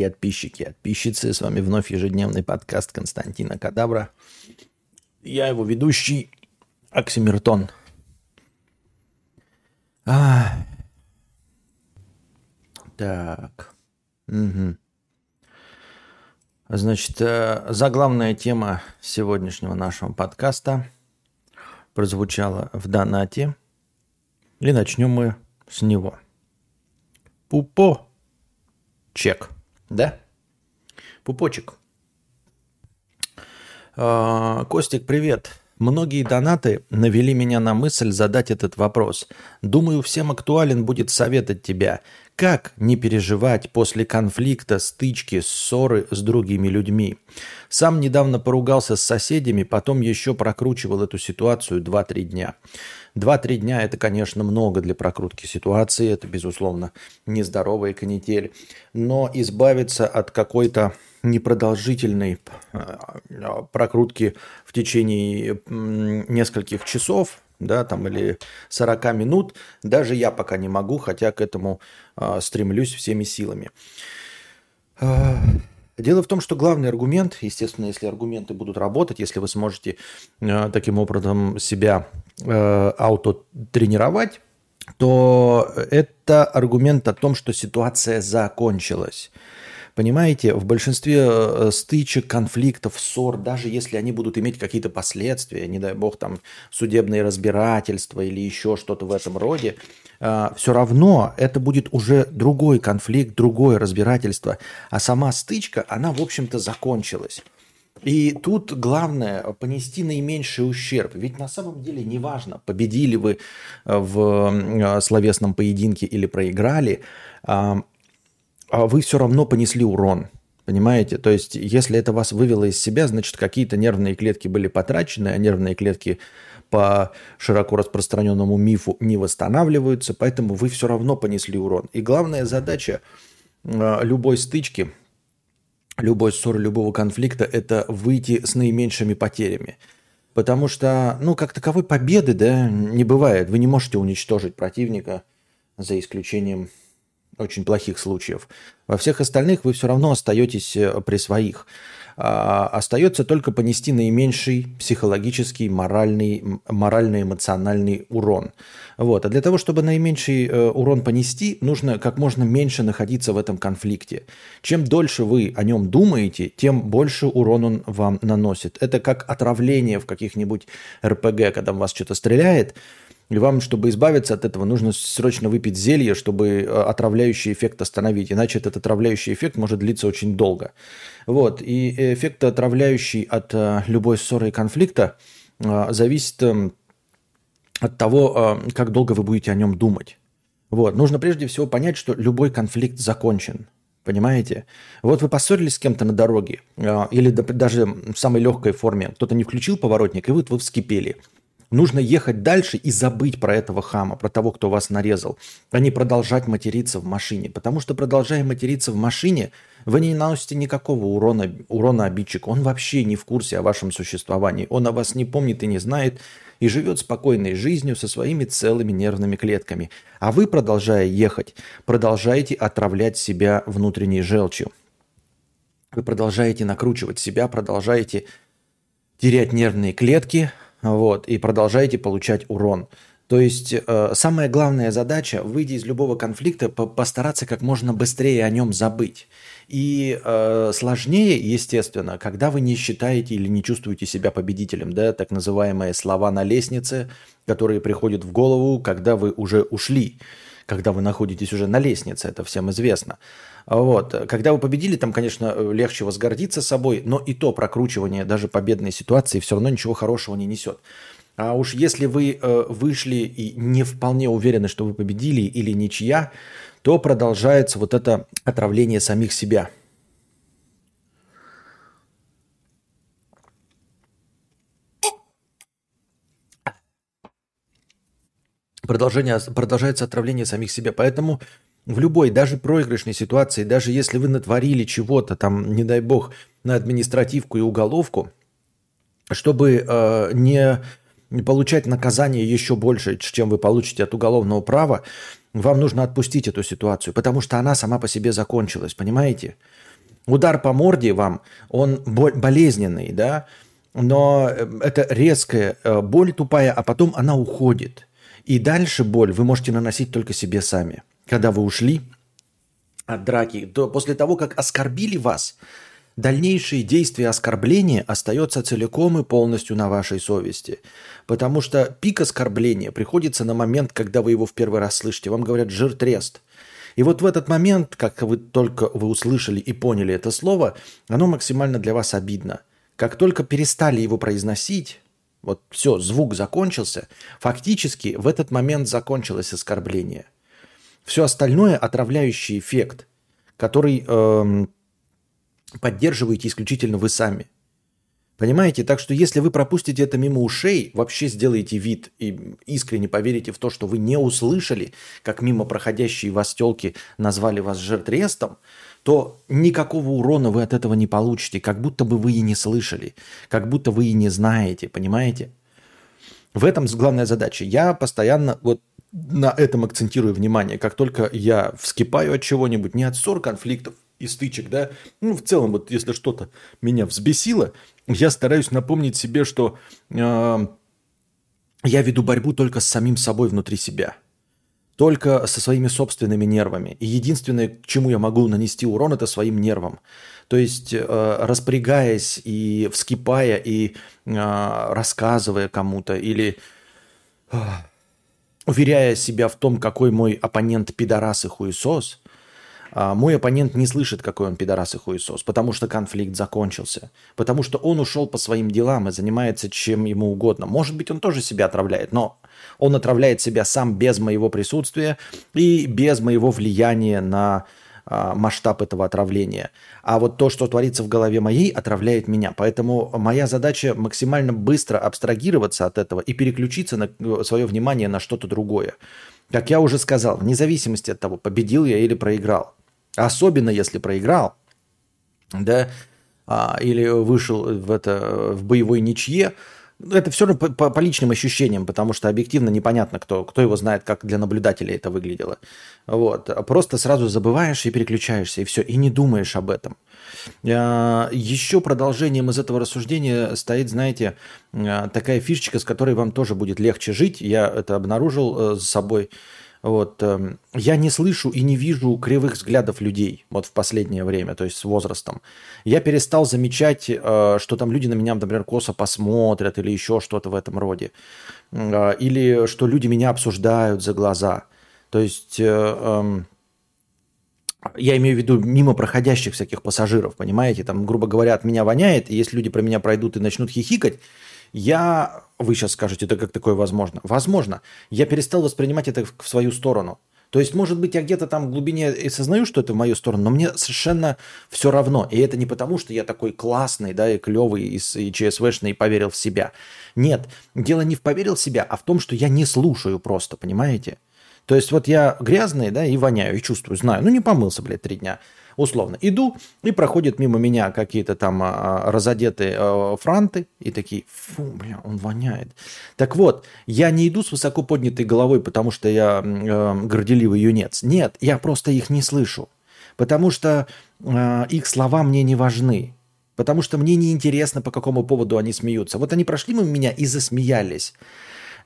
И подписчики, подписчицы, с вами вновь ежедневный подкаст Константина Кадабра. Я его ведущий Оксимиртон. А. Так. Угу. Значит, э, заглавная тема сегодняшнего нашего подкаста прозвучала в донате. И начнем мы с него. Пупо. Чек. Да? Пупочек. А, Костик, привет. Многие донаты навели меня на мысль задать этот вопрос. Думаю, всем актуален будет совет от тебя. Как не переживать после конфликта, стычки, ссоры с другими людьми? Сам недавно поругался с соседями, потом еще прокручивал эту ситуацию 2-3 дня. Два-три дня – это, конечно, много для прокрутки ситуации, это, безусловно, нездоровая канитель. Но избавиться от какой-то непродолжительной э, прокрутки в течение нескольких часов, да, там или 40 минут, даже я пока не могу, хотя к этому э, стремлюсь всеми силами. Э, Дело в том, что главный аргумент, естественно, если аргументы будут работать, если вы сможете э, таким образом себя э, аутотренировать, то это аргумент о том, что ситуация закончилась. Понимаете, в большинстве э, стычек, конфликтов, ссор, даже если они будут иметь какие-то последствия, не дай бог там судебные разбирательства или еще что-то в этом роде, э, все равно это будет уже другой конфликт, другое разбирательство. А сама стычка, она, в общем-то, закончилась. И тут главное понести наименьший ущерб. Ведь на самом деле неважно, победили вы э, в словесном поединке или проиграли, вы все равно понесли урон. Понимаете? То есть, если это вас вывело из себя, значит, какие-то нервные клетки были потрачены, а нервные клетки по широко распространенному мифу не восстанавливаются, поэтому вы все равно понесли урон. И главная задача а, любой стычки, любой ссоры, любого конфликта – это выйти с наименьшими потерями. Потому что, ну, как таковой победы, да, не бывает. Вы не можете уничтожить противника за исключением очень плохих случаев. Во всех остальных вы все равно остаетесь э, при своих. А, остается только понести наименьший психологический, моральный, морально-эмоциональный урон. Вот. А для того, чтобы наименьший э, урон понести, нужно как можно меньше находиться в этом конфликте. Чем дольше вы о нем думаете, тем больше урон он вам наносит. Это как отравление в каких-нибудь РПГ, когда вас что-то стреляет – и вам, чтобы избавиться от этого, нужно срочно выпить зелье, чтобы э, отравляющий эффект остановить. Иначе этот отравляющий эффект может длиться очень долго. Вот. И эффект отравляющий от э, любой ссоры и конфликта э, зависит эм, от того, как долго вы будете о нем думать. Вот. Нужно прежде всего понять, что любой конфликт закончен. Понимаете? Вот вы поссорились с кем-то на дороге, или даже в самой легкой форме. Кто-то не включил поворотник, и вот вы вскипели. Нужно ехать дальше и забыть про этого хама, про того, кто вас нарезал, а не продолжать материться в машине. Потому что, продолжая материться в машине, вы не наносите никакого урона, урона обидчику. Он вообще не в курсе о вашем существовании. Он о вас не помнит и не знает, и живет спокойной жизнью со своими целыми нервными клетками. А вы, продолжая ехать, продолжаете отравлять себя внутренней желчью. Вы продолжаете накручивать себя, продолжаете терять нервные клетки, вот, и продолжаете получать урон. То есть э, самая главная задача, выйти из любого конфликта, по постараться как можно быстрее о нем забыть. И э, сложнее, естественно, когда вы не считаете или не чувствуете себя победителем, да, так называемые слова на лестнице, которые приходят в голову, когда вы уже ушли, когда вы находитесь уже на лестнице, это всем известно. Вот. Когда вы победили, там, конечно, легче возгордиться собой, но и то прокручивание даже победной ситуации все равно ничего хорошего не несет. А уж если вы э, вышли и не вполне уверены, что вы победили или ничья, то продолжается вот это отравление самих себя. Продолжение, продолжается отравление самих себя. Поэтому в любой, даже проигрышной ситуации, даже если вы натворили чего-то, там, не дай бог, на административку и уголовку, чтобы э, не получать наказание еще больше, чем вы получите от уголовного права, вам нужно отпустить эту ситуацию, потому что она сама по себе закончилась, понимаете? Удар по морде вам, он болезненный, да, но э, это резкая э, боль тупая, а потом она уходит. И дальше боль вы можете наносить только себе сами. Когда вы ушли от драки, то после того, как оскорбили вас, дальнейшие действия оскорбления остается целиком и полностью на вашей совести. Потому что пик оскорбления приходится на момент, когда вы его в первый раз слышите. Вам говорят «жир трест». И вот в этот момент, как вы только вы услышали и поняли это слово, оно максимально для вас обидно. Как только перестали его произносить, вот все, звук закончился, фактически в этот момент закончилось оскорбление. Все остальное отравляющий эффект, который эм, поддерживаете исключительно вы сами. Понимаете? Так что если вы пропустите это мимо ушей, вообще сделаете вид и искренне поверите в то, что вы не услышали, как мимо проходящие вас телки назвали вас жертврестом, то никакого урона вы от этого не получите, как будто бы вы и не слышали, как будто вы и не знаете, понимаете? В этом главная задача. Я постоянно вот на этом акцентирую внимание. Как только я вскипаю от чего-нибудь, не от ссор, конфликтов и стычек, да, ну, в целом, вот если что-то меня взбесило, я стараюсь напомнить себе, что э, я веду борьбу только с самим собой внутри себя – только со своими собственными нервами. И единственное, к чему я могу нанести урон, это своим нервам. То есть э, распрягаясь и вскипая, и э, рассказывая кому-то, или э, уверяя себя в том, какой мой оппонент пидорас и хуесос, а мой оппонент не слышит, какой он пидорас и хуесос, потому что конфликт закончился, потому что он ушел по своим делам и занимается чем ему угодно. Может быть, он тоже себя отравляет, но он отравляет себя сам без моего присутствия и без моего влияния на а, масштаб этого отравления. А вот то, что творится в голове моей, отравляет меня. Поэтому моя задача максимально быстро абстрагироваться от этого и переключиться на э, свое внимание на что-то другое. Как я уже сказал, вне зависимости от того, победил я или проиграл. Особенно если проиграл, да, а, или вышел в, это, в боевой ничье, это все равно по, по, по личным ощущениям, потому что объективно непонятно, кто, кто его знает, как для наблюдателя это выглядело. Вот. Просто сразу забываешь и переключаешься, и все, и не думаешь об этом. А, Еще продолжением из этого рассуждения стоит, знаете, а, такая фишечка, с которой вам тоже будет легче жить. Я это обнаружил с э, собой вот. Эм, я не слышу и не вижу кривых взглядов людей вот в последнее время, то есть с возрастом. Я перестал замечать, э, что там люди на меня, например, косо посмотрят или еще что-то в этом роде. Э, или что люди меня обсуждают за глаза. То есть э, эм, я имею в виду мимо проходящих всяких пассажиров, понимаете? Там, грубо говоря, от меня воняет, и если люди про меня пройдут и начнут хихикать, я, вы сейчас скажете, это как такое возможно? Возможно. Я перестал воспринимать это в свою сторону. То есть, может быть, я где-то там в глубине и сознаю, что это в мою сторону, но мне совершенно все равно. И это не потому, что я такой классный, да, и клевый, и, и ЧСВшный, и поверил в себя. Нет, дело не в поверил в себя, а в том, что я не слушаю просто, понимаете? То есть вот я грязный, да, и воняю, и чувствую, знаю. Ну, не помылся, блядь, три дня условно, иду, и проходят мимо меня какие-то там а, разодетые а, франты, и такие, фу, бля, он воняет. Так вот, я не иду с высоко поднятой головой, потому что я э, горделивый юнец. Нет, я просто их не слышу, потому что э, их слова мне не важны. Потому что мне не интересно, по какому поводу они смеются. Вот они прошли мимо меня и засмеялись.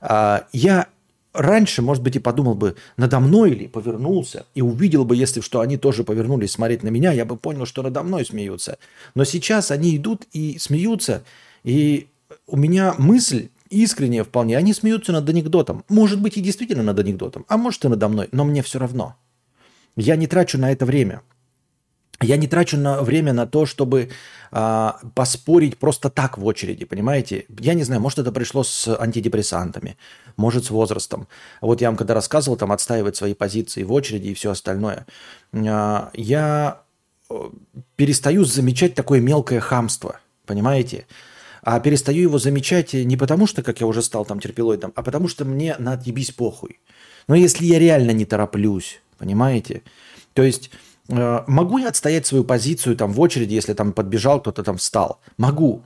Я раньше, может быть, и подумал бы надо мной или повернулся и увидел бы, если что они тоже повернулись смотреть на меня, я бы понял, что надо мной смеются. Но сейчас они идут и смеются, и у меня мысль искренняя вполне, они смеются над анекдотом. Может быть, и действительно над анекдотом, а может и надо мной, но мне все равно. Я не трачу на это время. Я не трачу на время на то, чтобы а, поспорить просто так в очереди, понимаете? Я не знаю, может это пришло с антидепрессантами, может с возрастом. Вот я вам когда рассказывал, там отстаивать свои позиции в очереди и все остальное. А, я э, перестаю замечать такое мелкое хамство, понимаете? А перестаю его замечать не потому, что, как я уже стал там терпилоидом, а потому что мне на отъебись похуй. Но если я реально не тороплюсь, понимаете? То есть Э, могу я отстоять свою позицию там в очереди, если там подбежал, кто-то там встал? Могу.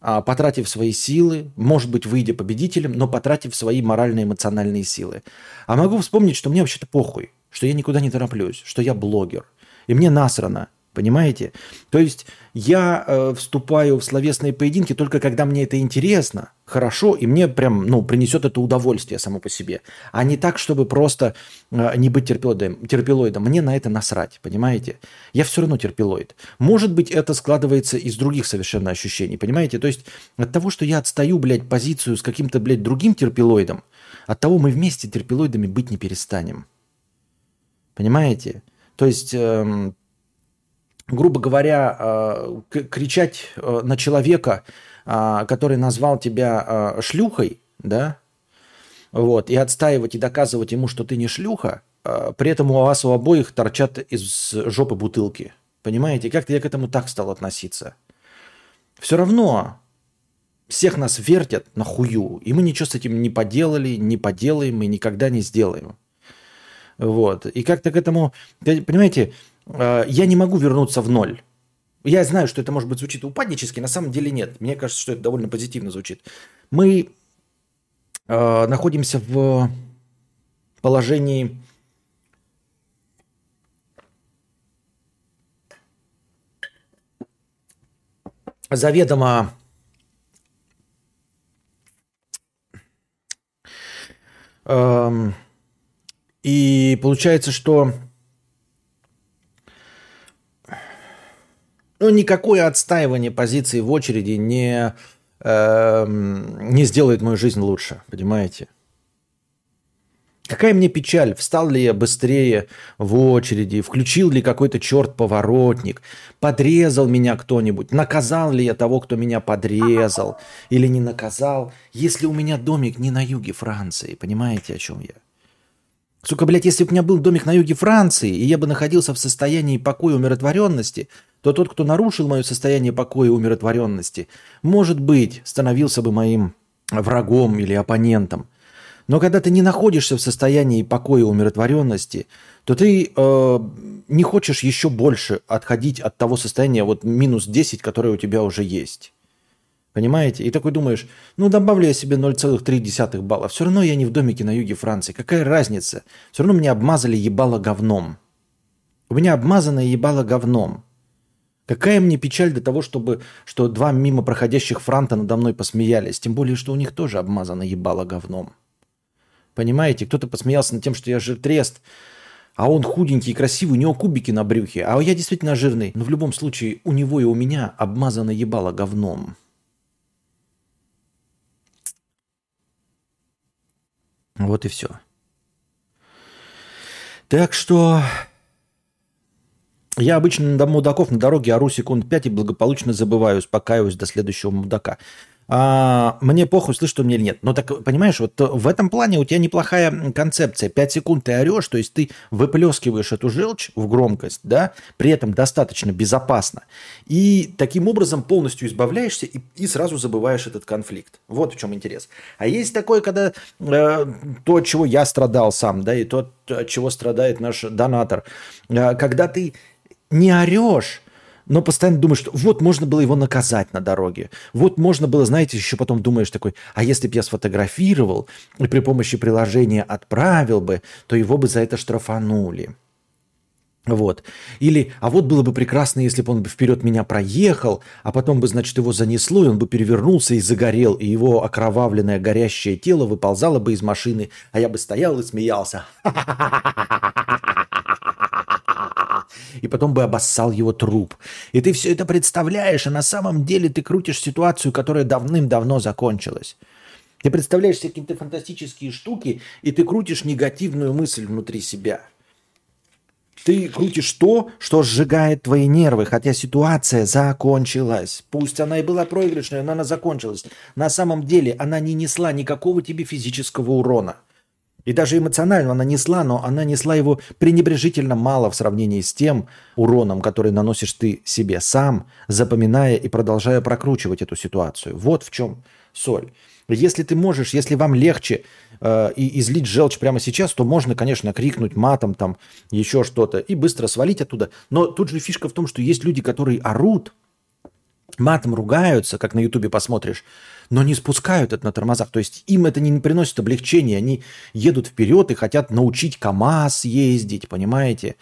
А, потратив свои силы, может быть, выйдя победителем, но потратив свои моральные эмоциональные силы. А могу вспомнить, что мне вообще-то похуй, что я никуда не тороплюсь, что я блогер. И мне насрано, понимаете? То есть я э, вступаю в словесные поединки только когда мне это интересно, хорошо, и мне прям, ну, принесет это удовольствие само по себе, а не так, чтобы просто э, не быть терпилоидом, терпилоидом. Мне на это насрать, понимаете? Я все равно терпилоид. Может быть, это складывается из других совершенно ощущений, понимаете? То есть от того, что я отстаю, блядь, позицию с каким-то, блядь, другим терпилоидом, от того мы вместе терпилоидами быть не перестанем. Понимаете? То есть, э, грубо говоря, э, кричать э, на человека, э, который назвал тебя шлюхой, да, вот, и отстаивать и доказывать ему, что ты не шлюха, при этом у вас у обоих торчат из жопы бутылки. Понимаете? Как-то я к этому так стал относиться. Все равно всех нас вертят на хую, и мы ничего с этим не поделали, не поделаем и никогда не сделаем. Вот. И как-то к этому, понимаете, я не могу вернуться в ноль. Я знаю, что это, может быть, звучит упаднически, на самом деле нет. Мне кажется, что это довольно позитивно звучит. Мы э, находимся в положении заведомо эм, и получается, что ну, никакое отстаивание позиции в очереди не, э, не сделает мою жизнь лучше, понимаете? Какая мне печаль, встал ли я быстрее в очереди, включил ли какой-то черт поворотник, подрезал меня кто-нибудь, наказал ли я того, кто меня подрезал или не наказал, если у меня домик не на юге Франции, понимаете, о чем я? Сука, блядь, если бы у меня был домик на юге Франции, и я бы находился в состоянии покоя и умиротворенности, то тот, кто нарушил мое состояние покоя и умиротворенности, может быть, становился бы моим врагом или оппонентом. Но когда ты не находишься в состоянии покоя и умиротворенности, то ты э, не хочешь еще больше отходить от того состояния вот минус 10, которое у тебя уже есть. Понимаете? И такой думаешь, ну добавлю я себе 0,3 балла. Все равно я не в домике на юге Франции. Какая разница? Все равно меня обмазали ебало говном. У меня обмазанное ебало говном. Какая мне печаль до того, чтобы, что два мимо проходящих франта надо мной посмеялись. Тем более, что у них тоже обмазано ебало говном. Понимаете? Кто-то посмеялся над тем, что я жиртрест, а он худенький и красивый, у него кубики на брюхе, а я действительно жирный. Но в любом случае у него и у меня обмазано ебало говном. Вот и все. Так что я обычно на мудаков на дороге ору секунд пять и благополучно забываю, успокаиваюсь до следующего мудака а, мне похуй, слышишь что мне или нет. Но так, понимаешь, вот в этом плане у тебя неплохая концепция. Пять секунд ты орешь, то есть ты выплескиваешь эту желчь в громкость, да, при этом достаточно безопасно. И таким образом полностью избавляешься и, и сразу забываешь этот конфликт. Вот в чем интерес. А есть такое, когда э, то, чего я страдал сам, да, и то, от чего страдает наш донатор, э, когда ты не орешь, но постоянно думаешь, что вот можно было его наказать на дороге. Вот можно было, знаете, еще потом думаешь такой, а если бы я сфотографировал и при помощи приложения отправил бы, то его бы за это штрафанули. Вот. Или, а вот было бы прекрасно, если бы он вперед меня проехал, а потом бы, значит, его занесло, и он бы перевернулся и загорел, и его окровавленное горящее тело выползало бы из машины, а я бы стоял и смеялся. и потом бы обоссал его труп. И ты все это представляешь, а на самом деле ты крутишь ситуацию, которая давным-давно закончилась. Ты представляешь себе какие-то фантастические штуки, и ты крутишь негативную мысль внутри себя. Ты крутишь то, что сжигает твои нервы, хотя ситуация закончилась. Пусть она и была проигрышной, но она закончилась. На самом деле она не несла никакого тебе физического урона – и даже эмоционально она несла, но она несла его пренебрежительно мало в сравнении с тем уроном, который наносишь ты себе сам, запоминая и продолжая прокручивать эту ситуацию. Вот в чем соль. Если ты можешь, если вам легче э, и излить желчь прямо сейчас, то можно, конечно, крикнуть матом, там, еще что-то, и быстро свалить оттуда. Но тут же фишка в том, что есть люди, которые орут, матом ругаются, как на Ютубе посмотришь, но не спускают это на тормозах. То есть им это не приносит облегчения. Они едут вперед и хотят научить КАМАЗ ездить, понимаете?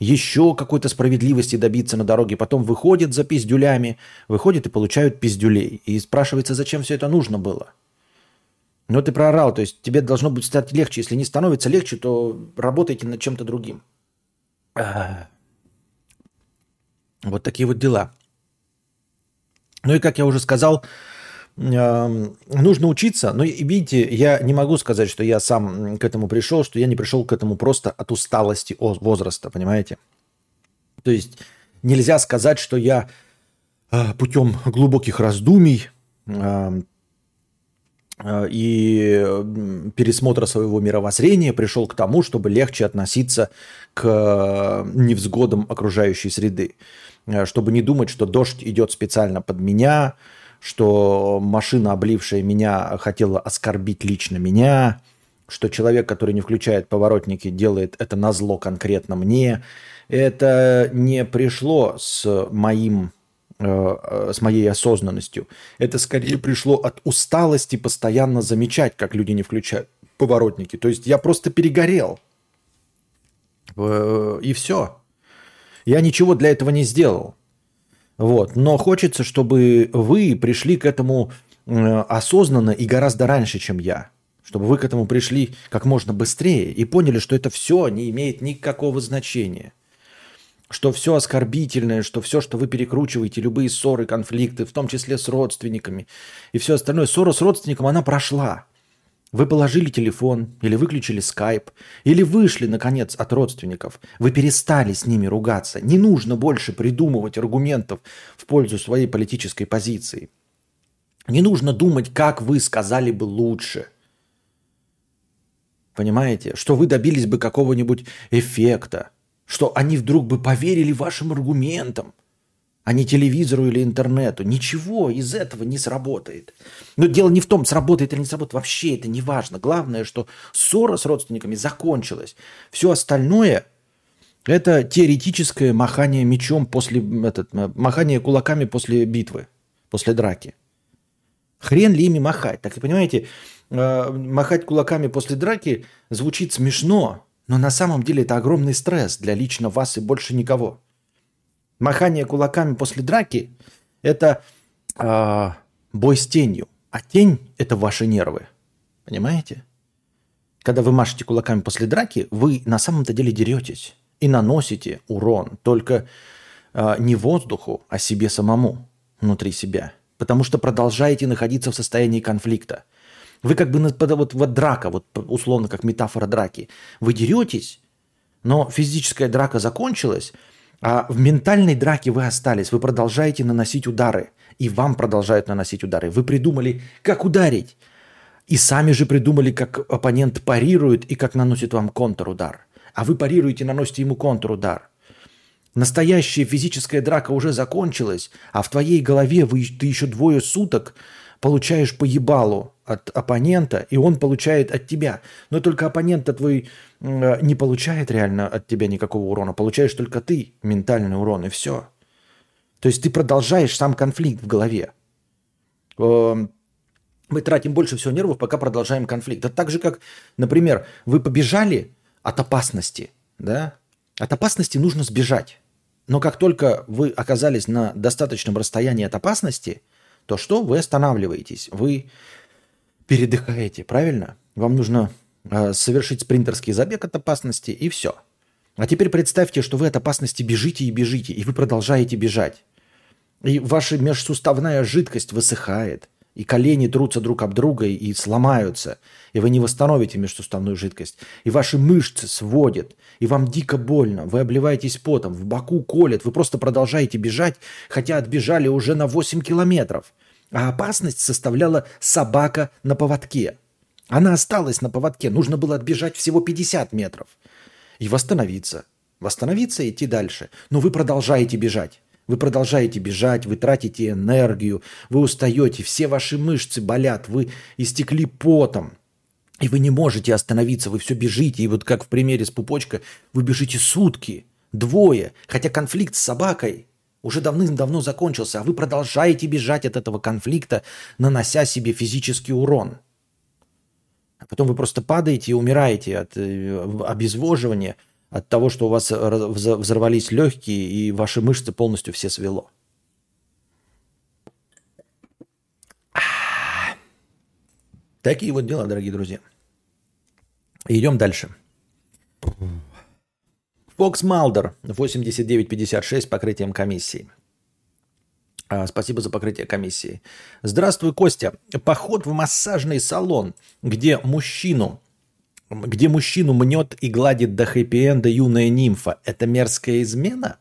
Еще какой-то справедливости добиться на дороге. Потом выходят за пиздюлями, выходят и получают пиздюлей. И спрашивается, зачем все это нужно было? Но ты проорал, то есть тебе должно быть стать легче. Если не становится легче, то работайте над чем-то другим. Вот такие вот дела. Ну и, как я уже сказал, нужно учиться. Но видите, я не могу сказать, что я сам к этому пришел, что я не пришел к этому просто от усталости возраста, понимаете? То есть нельзя сказать, что я а, путем глубоких раздумий а, и пересмотра своего мировоззрения пришел к тому, чтобы легче относиться к э, невзгодам окружающей среды. Э, чтобы не думать, что дождь идет специально под меня, что машина, облившая меня, хотела оскорбить лично меня, что человек, который не включает поворотники, делает это на зло конкретно мне. Это не пришло с моим Э, с моей осознанностью. Это скорее пришло от усталости постоянно замечать, как люди не включают поворотники. То есть я просто перегорел. Э, и все. Я ничего для этого не сделал. Вот. Но хочется, чтобы вы пришли к этому э, осознанно и гораздо раньше, чем я. Чтобы вы к этому пришли как можно быстрее и поняли, что это все не имеет никакого значения что все оскорбительное, что все, что вы перекручиваете, любые ссоры, конфликты, в том числе с родственниками и все остальное, ссора с родственником, она прошла. Вы положили телефон, или выключили скайп, или вышли, наконец, от родственников. Вы перестали с ними ругаться. Не нужно больше придумывать аргументов в пользу своей политической позиции. Не нужно думать, как вы сказали бы лучше. Понимаете? Что вы добились бы какого-нибудь эффекта что они вдруг бы поверили вашим аргументам, а не телевизору или интернету. Ничего из этого не сработает. Но дело не в том, сработает или не сработает. Вообще это не важно. Главное, что ссора с родственниками закончилась. Все остальное – это теоретическое махание мечом после, этот, махание кулаками после битвы, после драки. Хрен ли ими махать? Так понимаете, э, махать кулаками после драки звучит смешно, но на самом деле это огромный стресс для лично вас и больше никого. Махание кулаками после драки – это э, бой с тенью. А тень – это ваши нервы. Понимаете? Когда вы машете кулаками после драки, вы на самом-то деле деретесь и наносите урон только э, не воздуху, а себе самому внутри себя. Потому что продолжаете находиться в состоянии конфликта. Вы как бы вот, вот драка, вот условно как метафора драки. Вы деретесь, но физическая драка закончилась, а в ментальной драке вы остались. Вы продолжаете наносить удары. И вам продолжают наносить удары. Вы придумали, как ударить. И сами же придумали, как оппонент парирует и как наносит вам контрудар. А вы парируете, наносите ему контрудар. Настоящая физическая драка уже закончилась, а в твоей голове вы, ты еще двое суток получаешь по ебалу от оппонента, и он получает от тебя. Но только оппонент твой не получает реально от тебя никакого урона. Получаешь только ты ментальный урон, и все. То есть ты продолжаешь сам конфликт в голове. Эм, мы тратим больше всего нервов, пока продолжаем конфликт. Это так же, как, например, вы побежали от опасности, да? От опасности нужно сбежать. Но как только вы оказались на достаточном расстоянии от опасности – то что? Вы останавливаетесь, вы передыхаете, правильно? Вам нужно э, совершить спринтерский забег от опасности и все. А теперь представьте, что вы от опасности бежите и бежите, и вы продолжаете бежать. И ваша межсуставная жидкость высыхает, и колени трутся друг об друга и сломаются, и вы не восстановите межсуставную жидкость, и ваши мышцы сводят, и вам дико больно, вы обливаетесь потом, в боку колет, вы просто продолжаете бежать, хотя отбежали уже на 8 километров. А опасность составляла собака на поводке. Она осталась на поводке, нужно было отбежать всего 50 метров. И восстановиться. Восстановиться и идти дальше. Но вы продолжаете бежать. Вы продолжаете бежать, вы тратите энергию, вы устаете, все ваши мышцы болят, вы истекли потом. И вы не можете остановиться, вы все бежите. И вот как в примере с пупочкой, вы бежите сутки, двое. Хотя конфликт с собакой уже давным-давно закончился, а вы продолжаете бежать от этого конфликта, нанося себе физический урон. А потом вы просто падаете и умираете от э, обезвоживания, от того, что у вас взорвались легкие и ваши мышцы полностью все свело. Такие вот дела, дорогие друзья. Идем дальше. Фокс Малдер, 8956 покрытием комиссии. А, спасибо за покрытие комиссии. Здравствуй, Костя. Поход в массажный салон, где мужчину, где мужчину мнет и гладит до хэппи-энда юная нимфа, это мерзкая измена?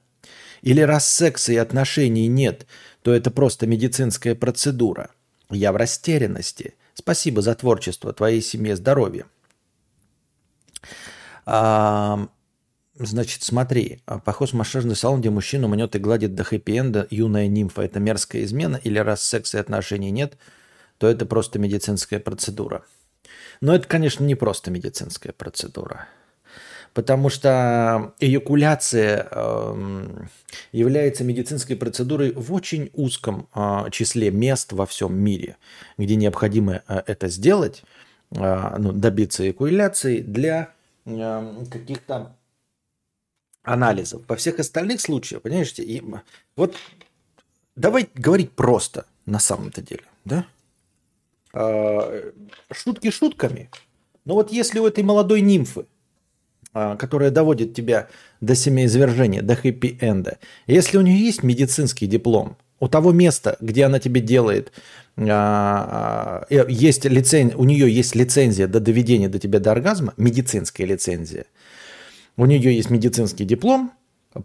Или раз секса и отношений нет, то это просто медицинская процедура? Я в растерянности. Спасибо за творчество, твоей семье здоровья. А, значит, смотри, а, похож в массажный салон, где мужчину мнет и гладит до хэппи-энда юная нимфа. Это мерзкая измена, или раз секса и отношений нет, то это просто медицинская процедура. Но это, конечно, не просто медицинская процедура. Потому что эякуляция э, является медицинской процедурой в очень узком э, числе мест во всем мире, где необходимо э, это сделать, э, ну, добиться эякуляции для э, каких-то анализов. Во всех остальных случаях, понимаете, вот давай говорить просто на самом-то деле, да? Э, шутки шутками, но вот если у этой молодой нимфы а, которая доводит тебя до семяизвержения, до хэппи-энда, если у нее есть медицинский диплом, у того места, где она тебе делает, а, есть лицен... у нее есть лицензия до доведения до тебя до оргазма, медицинская лицензия, у нее есть медицинский диплом,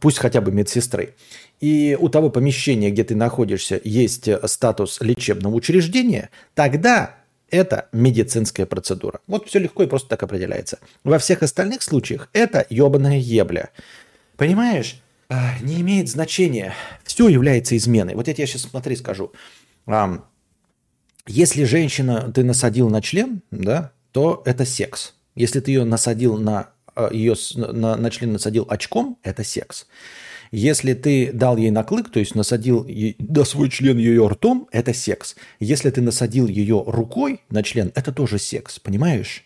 пусть хотя бы медсестры, и у того помещения, где ты находишься, есть статус лечебного учреждения, тогда это медицинская процедура. Вот все легко и просто так определяется. Во всех остальных случаях это ебаная ебля. Понимаешь? А, не имеет значения. Все является изменой. Вот я тебе сейчас, смотри, скажу. Если женщина ты насадил на член, да, то это секс. Если ты ее насадил на ее на, на член насадил очком, это секс. Если ты дал ей наклык, то есть насадил да, свой член ее ртом, это секс. Если ты насадил ее рукой на член, это тоже секс, понимаешь?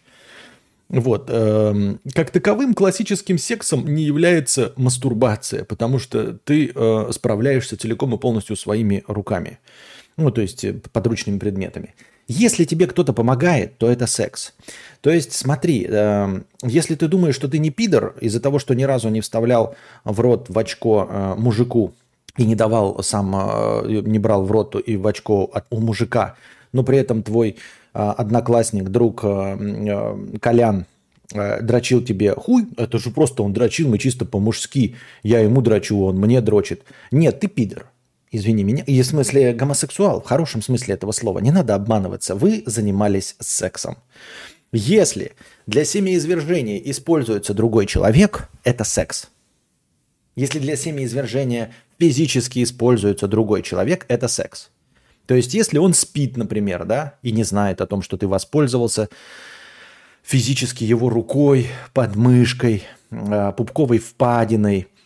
Вот. Э, как таковым классическим сексом не является мастурбация, потому что ты э, справляешься целиком и полностью своими руками. Ну, то есть э, подручными предметами. Если тебе кто-то помогает, то это секс. То есть смотри, э, если ты думаешь, что ты не пидор из-за того, что ни разу не вставлял в рот в очко э, мужику и не давал сам, э, не брал в рот и в очко от, у мужика, но при этом твой э, одноклассник, друг э, э, Колян э, дрочил тебе хуй, это же просто он дрочил, мы чисто по-мужски, я ему дрочу, он мне дрочит. Нет, ты пидор извини меня, и в смысле гомосексуал, в хорошем смысле этого слова, не надо обманываться, вы занимались сексом. Если для семяизвержения используется другой человек, это секс. Если для семяизвержения физически используется другой человек, это секс. То есть, если он спит, например, да, и не знает о том, что ты воспользовался физически его рукой, подмышкой, а, пупковой впадиной –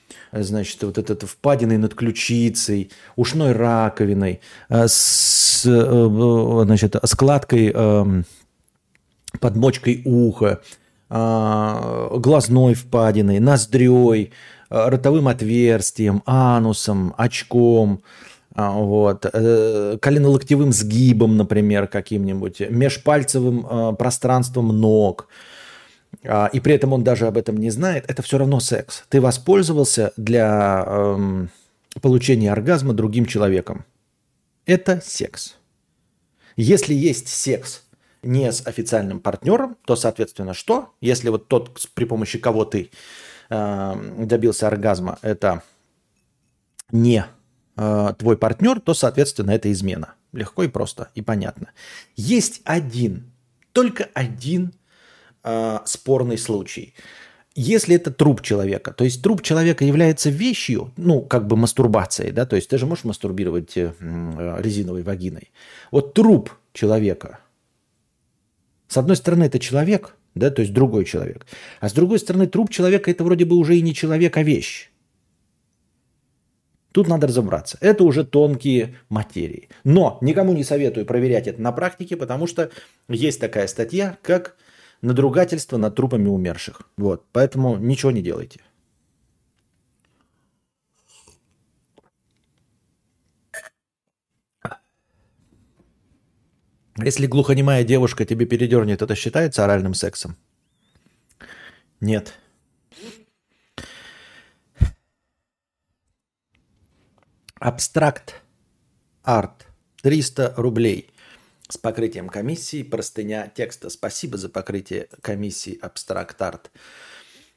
значит, вот этот впадиной над ключицей, ушной раковиной, э, с, э, значит, складкой, эм, подмочкой уха, э, глазной впадиной, ноздрёй, ротовым отверстием, анусом, очком, вот, коленолоктевым сгибом, например, каким-нибудь, межпальцевым пространством ног – а, и при этом он даже об этом не знает, это все равно секс. Ты воспользовался для эм, получения оргазма другим человеком. Это секс. Если есть секс не с официальным партнером, то, соответственно, что? Если вот тот, при помощи кого ты э, добился оргазма, это не э, твой партнер, то, соответственно, это измена. Легко и просто, и понятно. Есть один, только один э, спорный случай. Если это труп человека, то есть труп человека является вещью, ну, как бы мастурбацией, да, то есть ты же можешь мастурбировать э, резиновой вагиной. Вот труп человека, с одной стороны, это человек, да, то есть другой человек, а с другой стороны, труп человека это вроде бы уже и не человек, а вещь. Тут надо разобраться. Это уже тонкие материи. Но никому не советую проверять это на практике, потому что есть такая статья, как надругательство над трупами умерших. Вот. Поэтому ничего не делайте. Если глухонемая девушка тебе передернет, это считается оральным сексом? Нет. Абстракт арт. 300 рублей с покрытием комиссии, простыня текста. Спасибо за покрытие комиссии Абстракт Арт.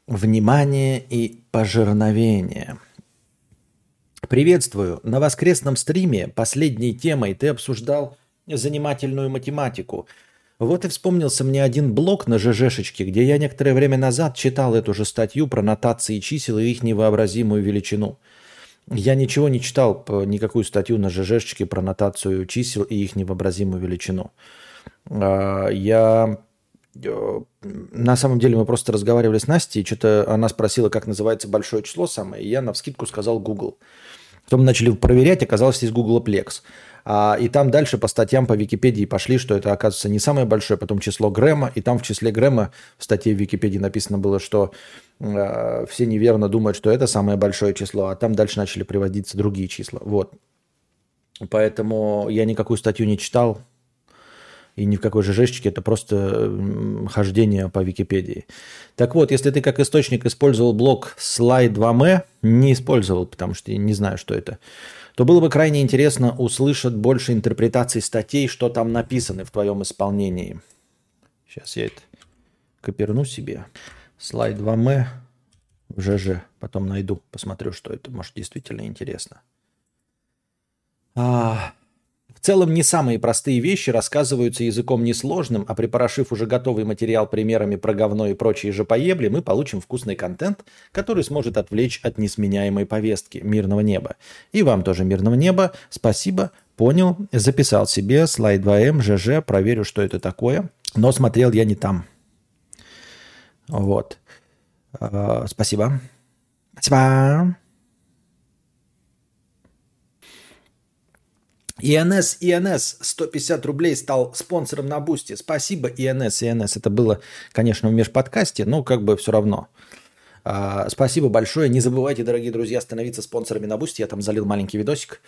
Внимание и пожирновение. Приветствую. На воскресном стриме последней темой ты обсуждал занимательную математику. Вот и вспомнился мне один блок на ЖЖшечке, где я некоторое время назад читал эту же статью про нотации чисел и их невообразимую величину. Я ничего не читал, никакую статью на ЖЖшечке про нотацию чисел и их невообразимую величину. А, я э, на самом деле мы просто разговаривали с Настей, что-то она спросила, как называется большое число самое, и я на вскидку сказал Google. Потом начали проверять, оказалось, из Google Plex. А, и там дальше по статьям по Википедии пошли, что это, оказывается, не самое большое, потом число Грэма. И там в числе Грэма в статье в Википедии написано было, что все неверно думают, что это самое большое число, а там дальше начали приводиться другие числа. Вот. Поэтому я никакую статью не читал, и ни в какой ЖЖшечке, это просто хождение по Википедии. Так вот, если ты как источник использовал блок slide 2 не использовал, потому что я не знаю, что это, то было бы крайне интересно услышать больше интерпретаций статей, что там написано в твоем исполнении. Сейчас я это коперну себе. Слайд 2М в ЖЖ. Потом найду, посмотрю, что это. Может, действительно интересно. А, в целом не самые простые вещи рассказываются языком несложным, а припорошив уже готовый материал примерами про говно и прочие же поебли, мы получим вкусный контент, который сможет отвлечь от несменяемой повестки мирного неба. И вам тоже мирного неба. Спасибо, понял, записал себе слайд 2М, ЖЖ, проверю, что это такое. Но смотрел я не там. Вот. А, спасибо. Спасибо. ИНС, ИНС, 150 рублей стал спонсором на Boosty. Спасибо, ИНС, ИНС. Это было, конечно, в межподкасте, но как бы все равно. А, спасибо большое. Не забывайте, дорогие друзья, становиться спонсорами на Boosty. Я там залил маленький видосик,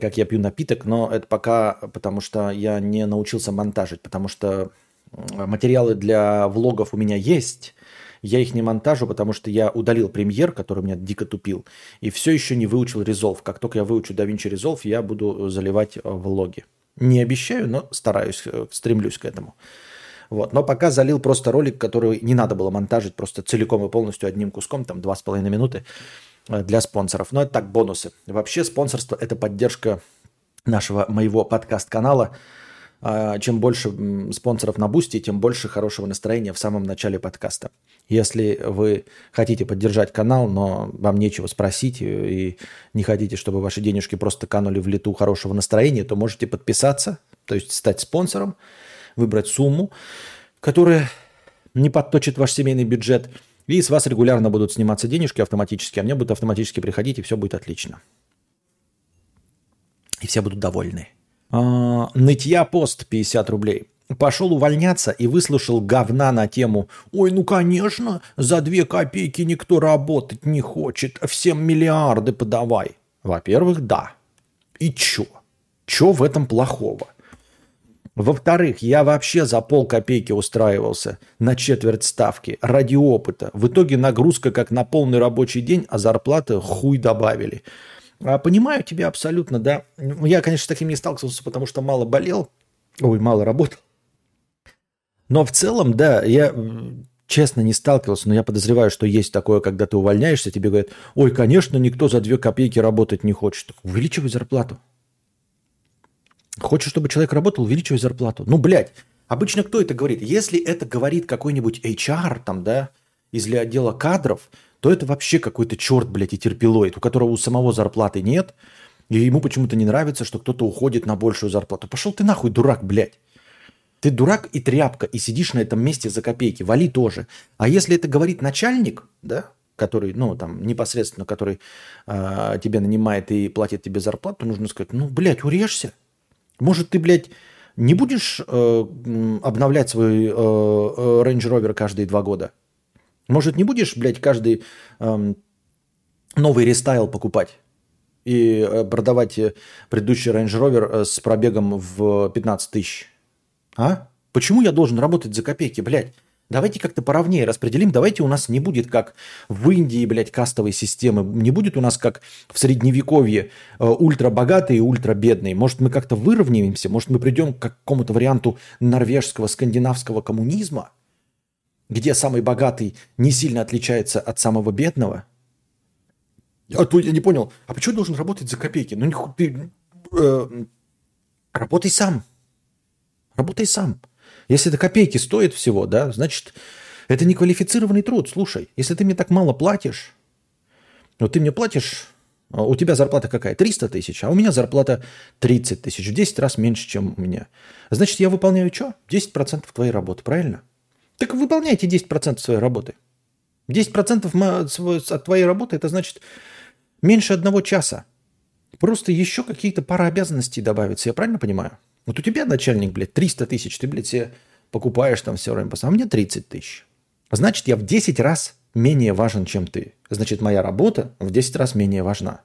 как я пью напиток, но это пока потому, что я не научился монтажить, потому что материалы для влогов у меня есть, я их не монтажу, потому что я удалил премьер, который меня дико тупил, и все еще не выучил Resolve. Как только я выучу DaVinci Resolve, я буду заливать э, влоги. Не обещаю, но стараюсь, э, стремлюсь к этому. Вот. Но пока залил просто ролик, который не надо было монтажить просто целиком и полностью одним куском, там 2,5 минуты э, для спонсоров. Но это так, бонусы. Вообще спонсорство – это поддержка нашего, моего подкаст-канала – чем больше спонсоров на Boosty, тем больше хорошего настроения в самом начале подкаста. Если вы хотите поддержать канал, но вам нечего спросить и не хотите, чтобы ваши денежки просто канули в лету хорошего настроения, то можете подписаться, то есть стать спонсором, выбрать сумму, которая не подточит ваш семейный бюджет, и с вас регулярно будут сниматься денежки автоматически, а мне будут автоматически приходить, и все будет отлично. И все будут довольны. А, нытья пост 50 рублей. Пошел увольняться и выслушал говна на тему «Ой, ну конечно, за две копейки никто работать не хочет, всем миллиарды подавай». Во-первых, да. И чё? Чё в этом плохого? Во-вторых, я вообще за полкопейки устраивался на четверть ставки ради опыта. В итоге нагрузка как на полный рабочий день, а зарплата хуй добавили. А, понимаю тебя абсолютно, да. Ну, я, конечно, с таким не сталкивался, потому что мало болел, ой, мало работал. Но в целом, да, я честно не сталкивался, но я подозреваю, что есть такое, когда ты увольняешься, тебе говорят, ой, конечно, никто за две копейки работать не хочет. Увеличивай зарплату. Хочешь, чтобы человек работал, увеличивай зарплату. Ну, блядь, обычно кто это говорит? Если это говорит какой-нибудь HR, там, да, из отдела кадров, то это вообще какой-то черт, блядь, и терпилоид, у которого у самого зарплаты нет, и ему почему-то не нравится, что кто-то уходит на большую зарплату. Пошел ты нахуй, дурак, блядь. Ты дурак и тряпка, и сидишь на этом месте за копейки. Вали тоже. А если это говорит начальник, да, который, ну, там, непосредственно, который э, тебе нанимает и платит тебе зарплату, нужно сказать, ну, блядь, урежься. Может, ты, блядь, не будешь э, обновлять свой э, э, Range Rover каждые два года? Может, не будешь, блядь, каждый э, новый рестайл покупать? и э, продавать э, предыдущий Range Rover с пробегом в 15 тысяч? А? Почему я должен работать за копейки, блядь? Давайте как-то поровнее распределим. Давайте у нас не будет как в Индии, блядь, кастовой системы. Не будет у нас как в Средневековье э, ультрабогатые и ультрабедные. Может, мы как-то выровняемся? Может, мы придем к какому-то варианту норвежского, скандинавского коммунизма, где самый богатый не сильно отличается от самого бедного? А то я не понял, а почему должен работать за копейки? Ну, ты э, работай сам. Работай сам. Если это копейки стоит всего, да, значит, это не квалифицированный труд. Слушай, если ты мне так мало платишь, вот ты мне платишь, а у тебя зарплата какая? 300 тысяч, а у меня зарплата 30 тысяч, в 10 раз меньше, чем у меня. Значит, я выполняю что? 10% твоей работы, правильно? Так выполняйте 10% своей работы. 10% от твоей работы, это значит меньше одного часа. Просто еще какие-то пара обязанностей добавятся, я правильно понимаю? Вот у тебя начальник, блядь, 300 тысяч, ты, блядь, себе покупаешь там все время, а мне 30 тысяч. Значит, я в 10 раз менее важен, чем ты. Значит, моя работа в 10 раз менее важна.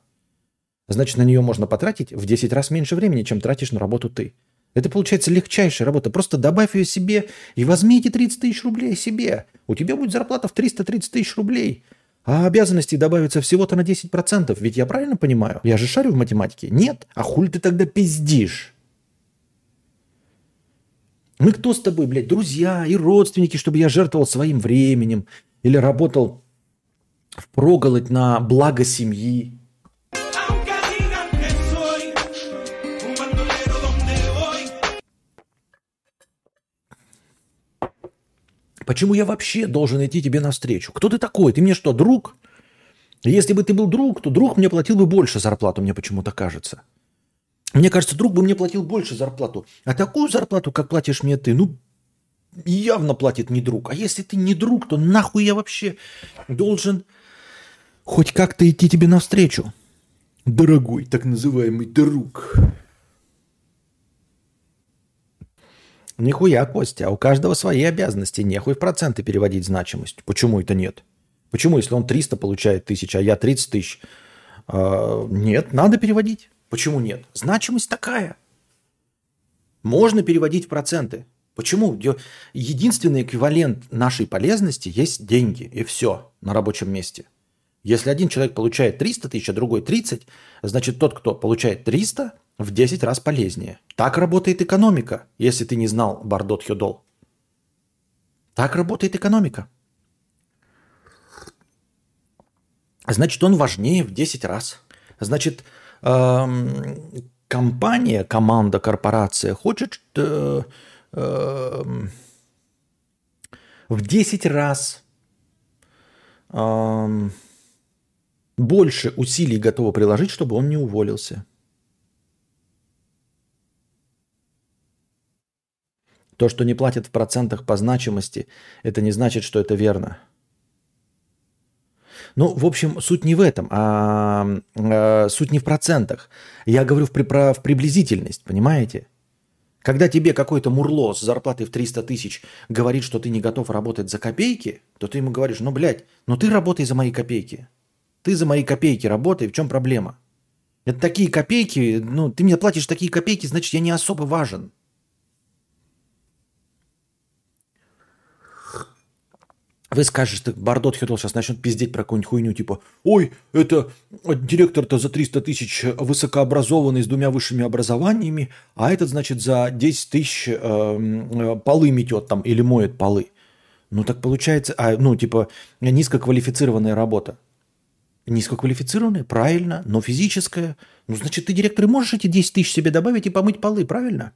Значит, на нее можно потратить в 10 раз меньше времени, чем тратишь на работу ты. Это получается легчайшая работа. Просто добавь ее себе и возьми эти 30 тысяч рублей себе. У тебя будет зарплата в 330 тысяч рублей. А обязанностей добавится всего-то на 10%. Ведь я правильно понимаю? Я же шарю в математике. Нет? А хуй ты тогда пиздишь? Мы кто с тобой, блядь, друзья и родственники, чтобы я жертвовал своим временем или работал в проголодь на благо семьи. Почему я вообще должен идти тебе навстречу? Кто ты такой? Ты мне что, друг? Если бы ты был друг, то друг мне платил бы больше зарплату, мне почему-то кажется. Мне кажется, друг бы мне платил больше зарплату. А такую зарплату, как платишь мне ты, ну, явно платит не друг. А если ты не друг, то нахуй я вообще должен хоть как-то идти тебе навстречу? Дорогой так называемый друг. Нихуя, Костя, а у каждого свои обязанности. Нехуй в проценты переводить значимость. Почему это нет? Почему, если он 300 получает тысяч, а я 30 тысяч? Э, нет, надо переводить. Почему нет? Значимость такая. Можно переводить в проценты. Почему? Единственный эквивалент нашей полезности есть деньги, и все на рабочем месте. Если один человек получает 300 тысяч, а другой 30, значит тот, кто получает 300, в 10 раз полезнее. Так работает экономика, если ты не знал Бардот Хюдол. Так работает экономика. Значит, он важнее в 10 раз. Значит, компания, команда, корпорация хочет э, э, в 10 раз э, больше усилий готова приложить, чтобы он не уволился. То, что не платят в процентах по значимости, это не значит, что это верно. Ну, в общем, суть не в этом, а, а суть не в процентах. Я говорю в, при, про, в приблизительность, понимаете? Когда тебе какой-то мурло с зарплатой в 300 тысяч говорит, что ты не готов работать за копейки, то ты ему говоришь, ну, блядь, ну ты работай за мои копейки. Ты за мои копейки работай, в чем проблема? Это такие копейки, ну, ты мне платишь такие копейки, значит, я не особо важен. Вы скажете, Бардот Хитл сейчас начнет пиздеть про какую-нибудь хуйню, типа, ой, это директор-то за 300 тысяч высокообразованный с двумя высшими образованиями, а этот, значит, за 10 тысяч э, э, полы метет там или моет полы. Ну так получается, а, ну типа низкоквалифицированная работа. Низкоквалифицированная, правильно, но физическая. Ну значит, ты, директор, можешь эти 10 тысяч себе добавить и помыть полы, правильно?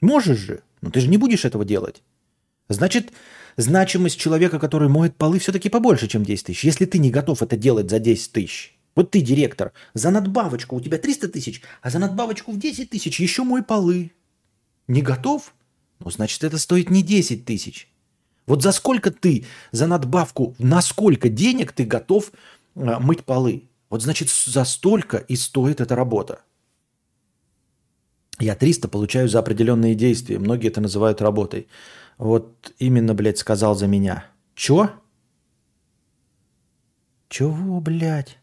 Можешь же, но ты же не будешь этого делать. Значит, значимость человека, который моет полы, все-таки побольше, чем 10 тысяч. Если ты не готов это делать за 10 тысяч, вот ты директор, за надбавочку у тебя 300 тысяч, а за надбавочку в 10 тысяч еще мой полы. Не готов? Ну, значит, это стоит не 10 тысяч. Вот за сколько ты, за надбавку, на сколько денег ты готов мыть полы? Вот значит, за столько и стоит эта работа. Я 300 получаю за определенные действия. Многие это называют работой. Вот именно, блядь, сказал за меня. Чё? Чего, блядь?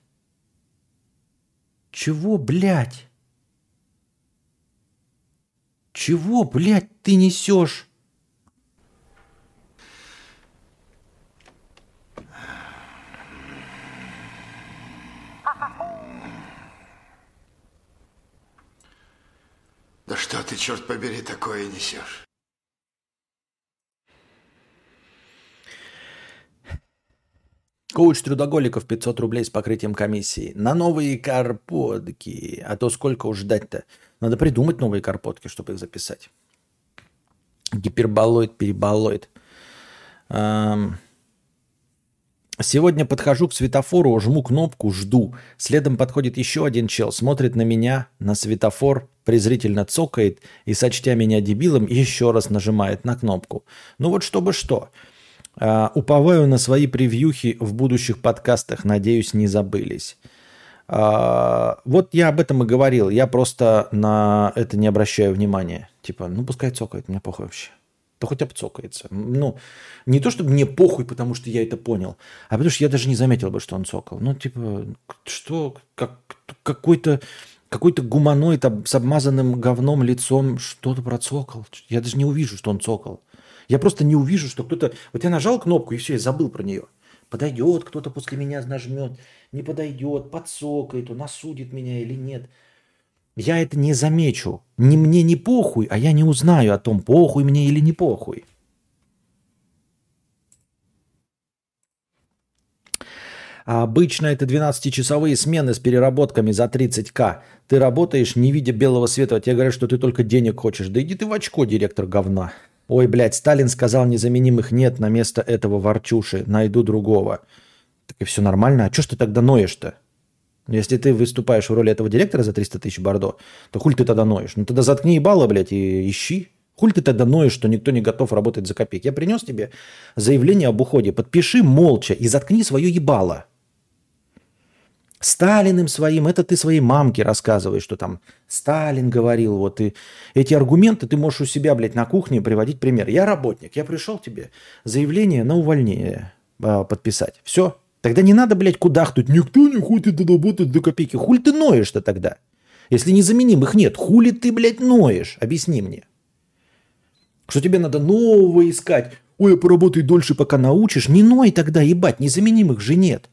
Чего, блядь? Чего, блядь, ты несешь? Да что ты, черт побери, такое несешь? Коуч Трудоголиков 500 рублей с покрытием комиссии. На новые карпотки. А то сколько уж ждать-то? Надо придумать новые карпотки, чтобы их записать. Гиперболоид, переболоид. Эм... Сегодня подхожу к светофору, жму кнопку, жду. Следом подходит еще один чел, смотрит на меня, на светофор, презрительно цокает и, сочтя меня дебилом, еще раз нажимает на кнопку. Ну вот чтобы что. Uh, уповаю на свои превьюхи в будущих подкастах, надеюсь, не забылись. Uh, вот я об этом и говорил, я просто на это не обращаю внимания. Типа, ну пускай цокает, мне похуй вообще то хотя бы цокается. Ну, не то, чтобы мне похуй, потому что я это понял, а потому что я даже не заметил бы, что он цокал. Ну, типа, что, как, какой-то какой-то гуманоид с обмазанным говном лицом что-то процокал. Я даже не увижу, что он цокал. Я просто не увижу, что кто-то... Вот я нажал кнопку, и все, я забыл про нее. Подойдет кто-то после меня, нажмет, не подойдет, подсокает, он осудит меня или нет – я это не замечу. Не мне не похуй, а я не узнаю о том, похуй мне или не похуй. Обычно это 12-часовые смены с переработками за 30к. Ты работаешь, не видя белого света, а тебе говорят, что ты только денег хочешь. Да иди ты в очко, директор говна. Ой, блядь, Сталин сказал, незаменимых нет на место этого ворчуши. Найду другого. Так и все нормально. А что ж ты тогда ноешь-то? Если ты выступаешь в роли этого директора за 300 тысяч бордо, то хуль ты тогда ноешь? Ну тогда заткни ебало, блядь, и ищи. Хуль ты тогда ноешь, что никто не готов работать за копейки? Я принес тебе заявление об уходе. Подпиши молча и заткни свое ебало. Сталиным своим, это ты своей мамке рассказываешь, что там Сталин говорил, вот и эти аргументы ты можешь у себя, блядь, на кухне приводить пример. Я работник, я пришел тебе заявление на увольнение а, подписать. Все, Тогда не надо, блядь, кудахнуть. Никто не хочет работать до копейки. Хуль ты ноешь-то тогда? Если незаменимых нет, хули ты, блядь, ноешь? Объясни мне. Что тебе надо нового искать? Ой, я поработай дольше, пока научишь. Не ной тогда, ебать, незаменимых же нет.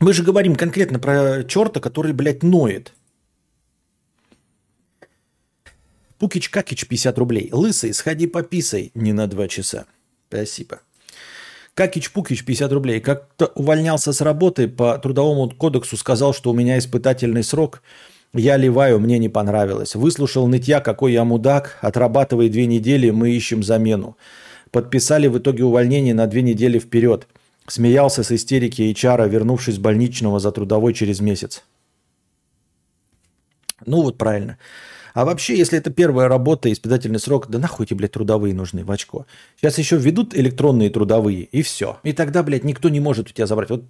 Мы же говорим конкретно про черта, который, блядь, ноет. Пукич Какич 50 рублей. Лысый, сходи пописай не на 2 часа. Спасибо. Какич Пукич 50 рублей. Как-то увольнялся с работы по трудовому кодексу, сказал, что у меня испытательный срок. Я ливаю, мне не понравилось. Выслушал нытья, какой я мудак. Отрабатывай две недели, мы ищем замену. Подписали в итоге увольнение на две недели вперед. Смеялся с истерики HR, вернувшись с больничного за трудовой через месяц. Ну вот правильно. А вообще, если это первая работа, испытательный срок, да нахуй тебе, блядь, трудовые нужны в очко. Сейчас еще введут электронные трудовые, и все. И тогда, блядь, никто не может у тебя забрать. Вот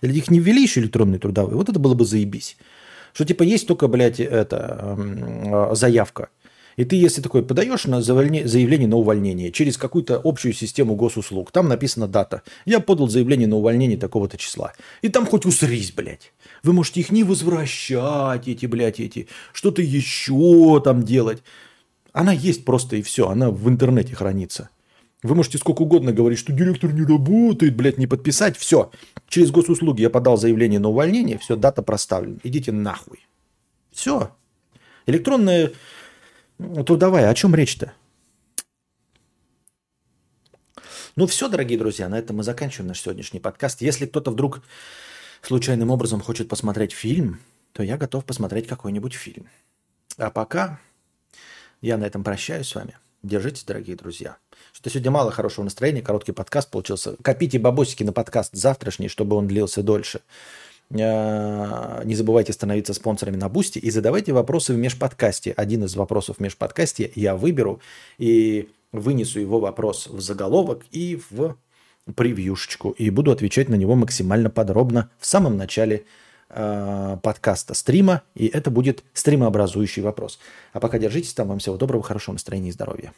или их не ввели еще электронные трудовые, вот это было бы заебись. Что типа есть только, блядь, это, э, заявка. И ты, если такой подаешь на заявление на увольнение через какую-то общую систему госуслуг, там написана дата. Я подал заявление на увольнение такого-то числа. И там хоть усрись, блядь. Вы можете их не возвращать, эти, блядь, эти, что-то еще там делать. Она есть просто и все, она в интернете хранится. Вы можете сколько угодно говорить, что директор не работает, блядь, не подписать. Все. Через госуслуги я подал заявление на увольнение, все, дата проставлена. Идите нахуй. Все. Электронная трудовая, о чем речь-то? Ну все, дорогие друзья, на этом мы заканчиваем наш сегодняшний подкаст. Если кто-то вдруг случайным образом хочет посмотреть фильм, то я готов посмотреть какой-нибудь фильм. А пока я на этом прощаюсь с вами. Держитесь, дорогие друзья. Что сегодня мало хорошего настроения, короткий подкаст получился. Копите бабосики на подкаст завтрашний, чтобы он длился дольше. Э, не забывайте становиться спонсорами на Boosty и задавайте вопросы в межподкасте. Один из вопросов в межподкасте я выберу и вынесу его вопрос в заголовок и в превьюшечку. И буду отвечать на него максимально подробно в самом начале э, подкаста, стрима. И это будет стримообразующий вопрос. А пока держитесь там. Вам всего доброго, хорошего настроения и здоровья.